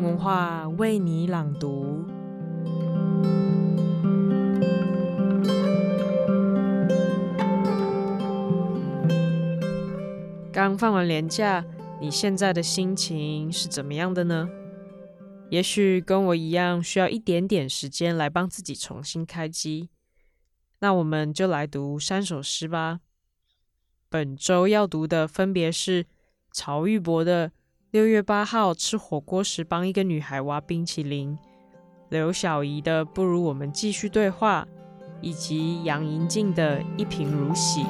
文化为你朗读。刚放完年假，你现在的心情是怎么样的呢？也许跟我一样，需要一点点时间来帮自己重新开机。那我们就来读三首诗吧。本周要读的分别是曹玉博的《六月八号吃火锅时帮一个女孩挖冰淇淋》，刘晓怡的《不如我们继续对话》，以及杨银静的《一贫如洗》。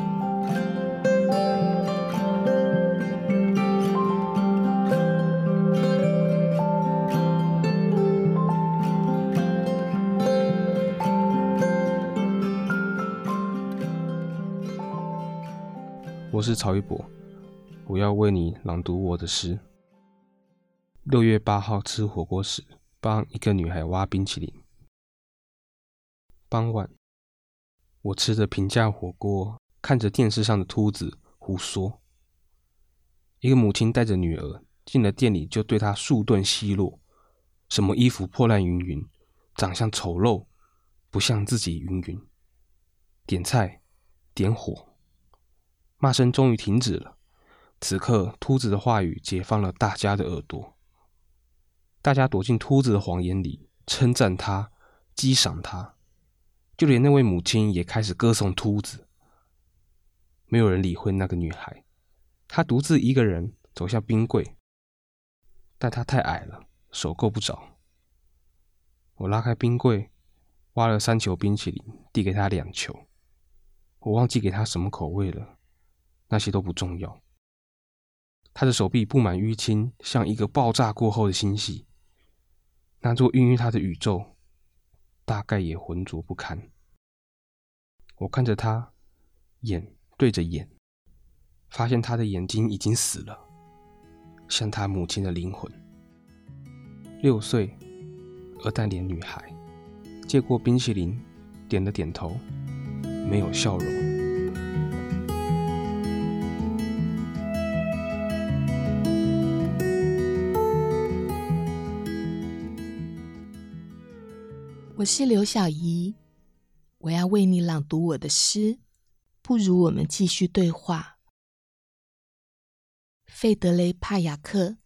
我是曹一博，我要为你朗读我的诗。六月八号吃火锅时，帮一个女孩挖冰淇淋。傍晚，我吃着平价火锅，看着电视上的秃子胡说。一个母亲带着女儿进了店里，就对她数顿奚落，什么衣服破烂云云，长相丑陋，不像自己云云。点菜，点火。骂声终于停止了。此刻，秃子的话语解放了大家的耳朵。大家躲进秃子的谎言里，称赞他，激赏他。就连那位母亲也开始歌颂秃子。没有人理会那个女孩，她独自一个人走向冰柜，但她太矮了，手够不着。我拉开冰柜，挖了三球冰淇淋，递给她两球。我忘记给她什么口味了。那些都不重要。他的手臂布满淤青，像一个爆炸过后的星系。那座孕育他的宇宙，大概也浑浊不堪。我看着他，眼对着眼，发现他的眼睛已经死了，像他母亲的灵魂。六岁，鹅蛋脸女孩，接过冰淇淋，点了点头，没有笑容。我是刘晓怡，我要为你朗读我的诗。不如我们继续对话。费德雷帕雅克。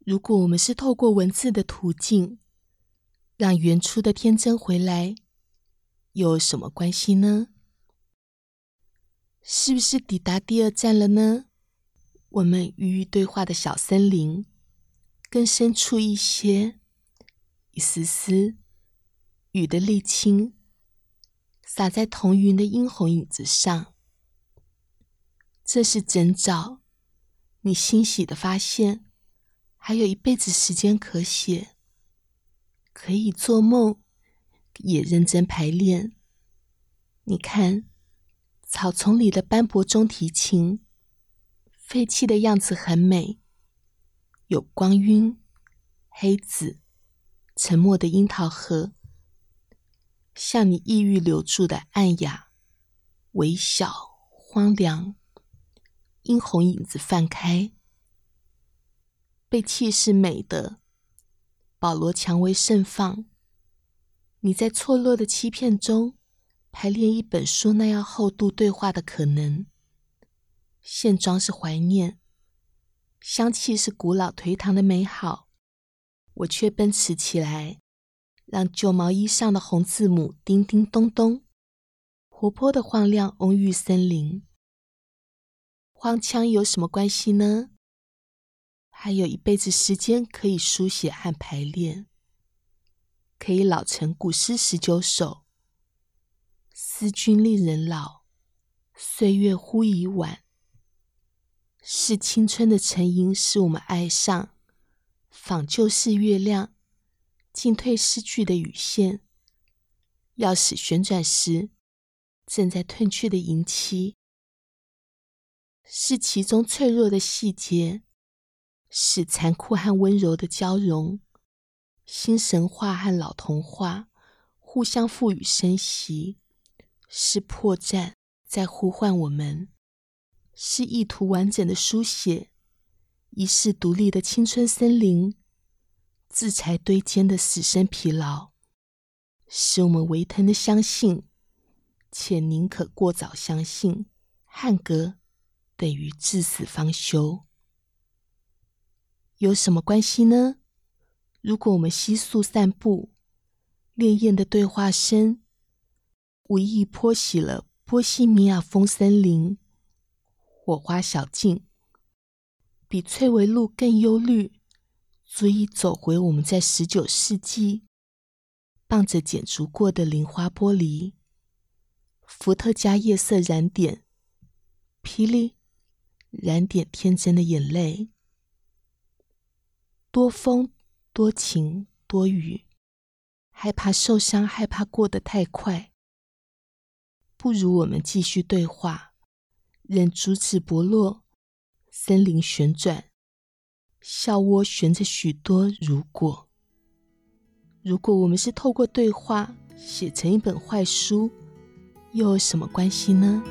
如果我们是透过文字的途径，让原初的天真回来，又有什么关系呢？是不是抵达第二站了呢？我们与与对话的小森林，更深处一些，一丝丝。雨的沥青洒在彤云的殷红影子上，这是整早。你欣喜的发现，还有一辈子时间可写，可以做梦，也认真排练。你看，草丛里的斑驳中提琴，废弃的样子很美，有光晕、黑紫、沉默的樱桃核。像你抑郁留住的暗哑、微小、荒凉，殷红影子泛开，被气势美的保罗蔷薇盛放。你在错落的欺骗中排练一本书那样厚度对话的可能，现状是怀念，香气是古老颓唐的美好，我却奔驰起来。让旧毛衣上的红字母叮叮咚咚，活泼的晃亮翁郁森林。荒腔有什么关系呢？还有一辈子时间可以书写和排练，可以老成古诗十九首。思君令人老，岁月忽已晚。是青春的成因使我们爱上，仿旧式月亮。进退失据的羽线，钥匙旋转时，正在褪去的银漆，是其中脆弱的细节，是残酷和温柔的交融，新神话和老童话互相赋予生息，是破绽在呼唤我们，是意图完整的书写，遗世独立的青春森林。自裁堆间的死生疲劳，使我们违腾的相信，且宁可过早相信汉格等于至死方休。有什么关系呢？如果我们悉数散步，烈焰的对话声无意泼洗了波西米亚风森林，火花小径比翠微路更幽绿，足以走回我们在十九世纪傍着剪烛过的菱花玻璃，伏特加夜色燃点，霹雳燃点天真的眼泪。多风，多晴，多雨，害怕受伤，害怕过得太快。不如我们继续对话，任竹子剥落，森林旋转，笑窝悬着许多如果。如果我们是透过对话写成一本坏书，又有什么关系呢？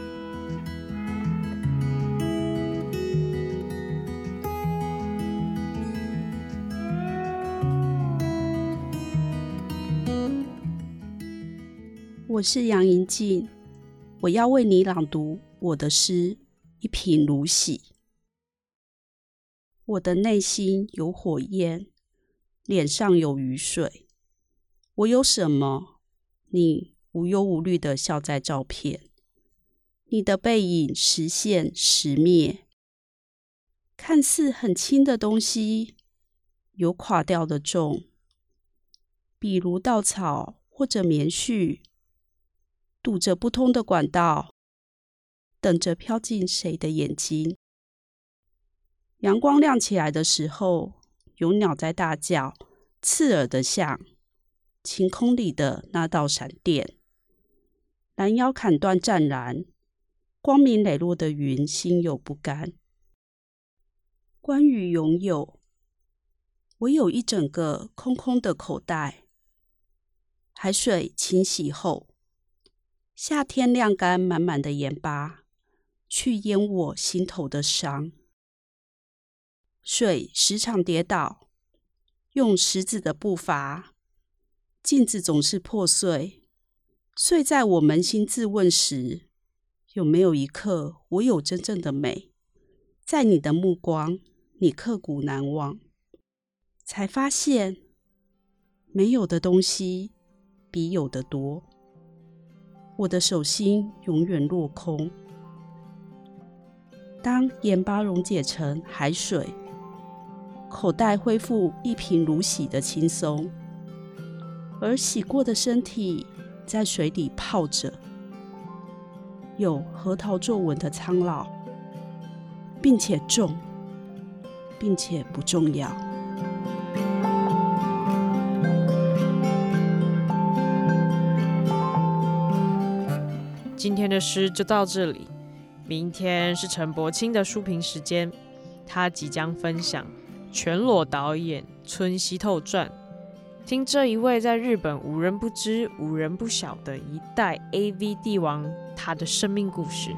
我是杨银静，我要为你朗读我的诗《一贫如洗》。我的内心有火焰，脸上有雨水。我有什么？你无忧无虑地笑在照片，你的背影时现时灭，看似很轻的东西，有垮掉的重，比如稻草或者棉絮。堵着不通的管道，等着飘进谁的眼睛。阳光亮起来的时候，有鸟在大叫，刺耳的像晴空里的那道闪电。拦腰砍断湛蓝，光明磊落的云，心有不甘。关于拥有，我有一整个空空的口袋，海水清洗后。夏天晾干满满的盐巴，去淹我心头的伤。水时常跌倒，用石子的步伐。镜子总是破碎，碎在我扪心自问时，有没有一刻我有真正的美？在你的目光，你刻骨难忘，才发现没有的东西比有的多。我的手心永远落空。当盐巴溶解成海水，口袋恢复一贫如洗的轻松，而洗过的身体在水里泡着，有核桃皱纹的苍老，并且重，并且不重要。今天的诗就到这里，明天是陈柏青的书评时间，他即将分享全裸导演村西透传，听这一位在日本无人不知、无人不晓的一代 AV 帝王他的生命故事。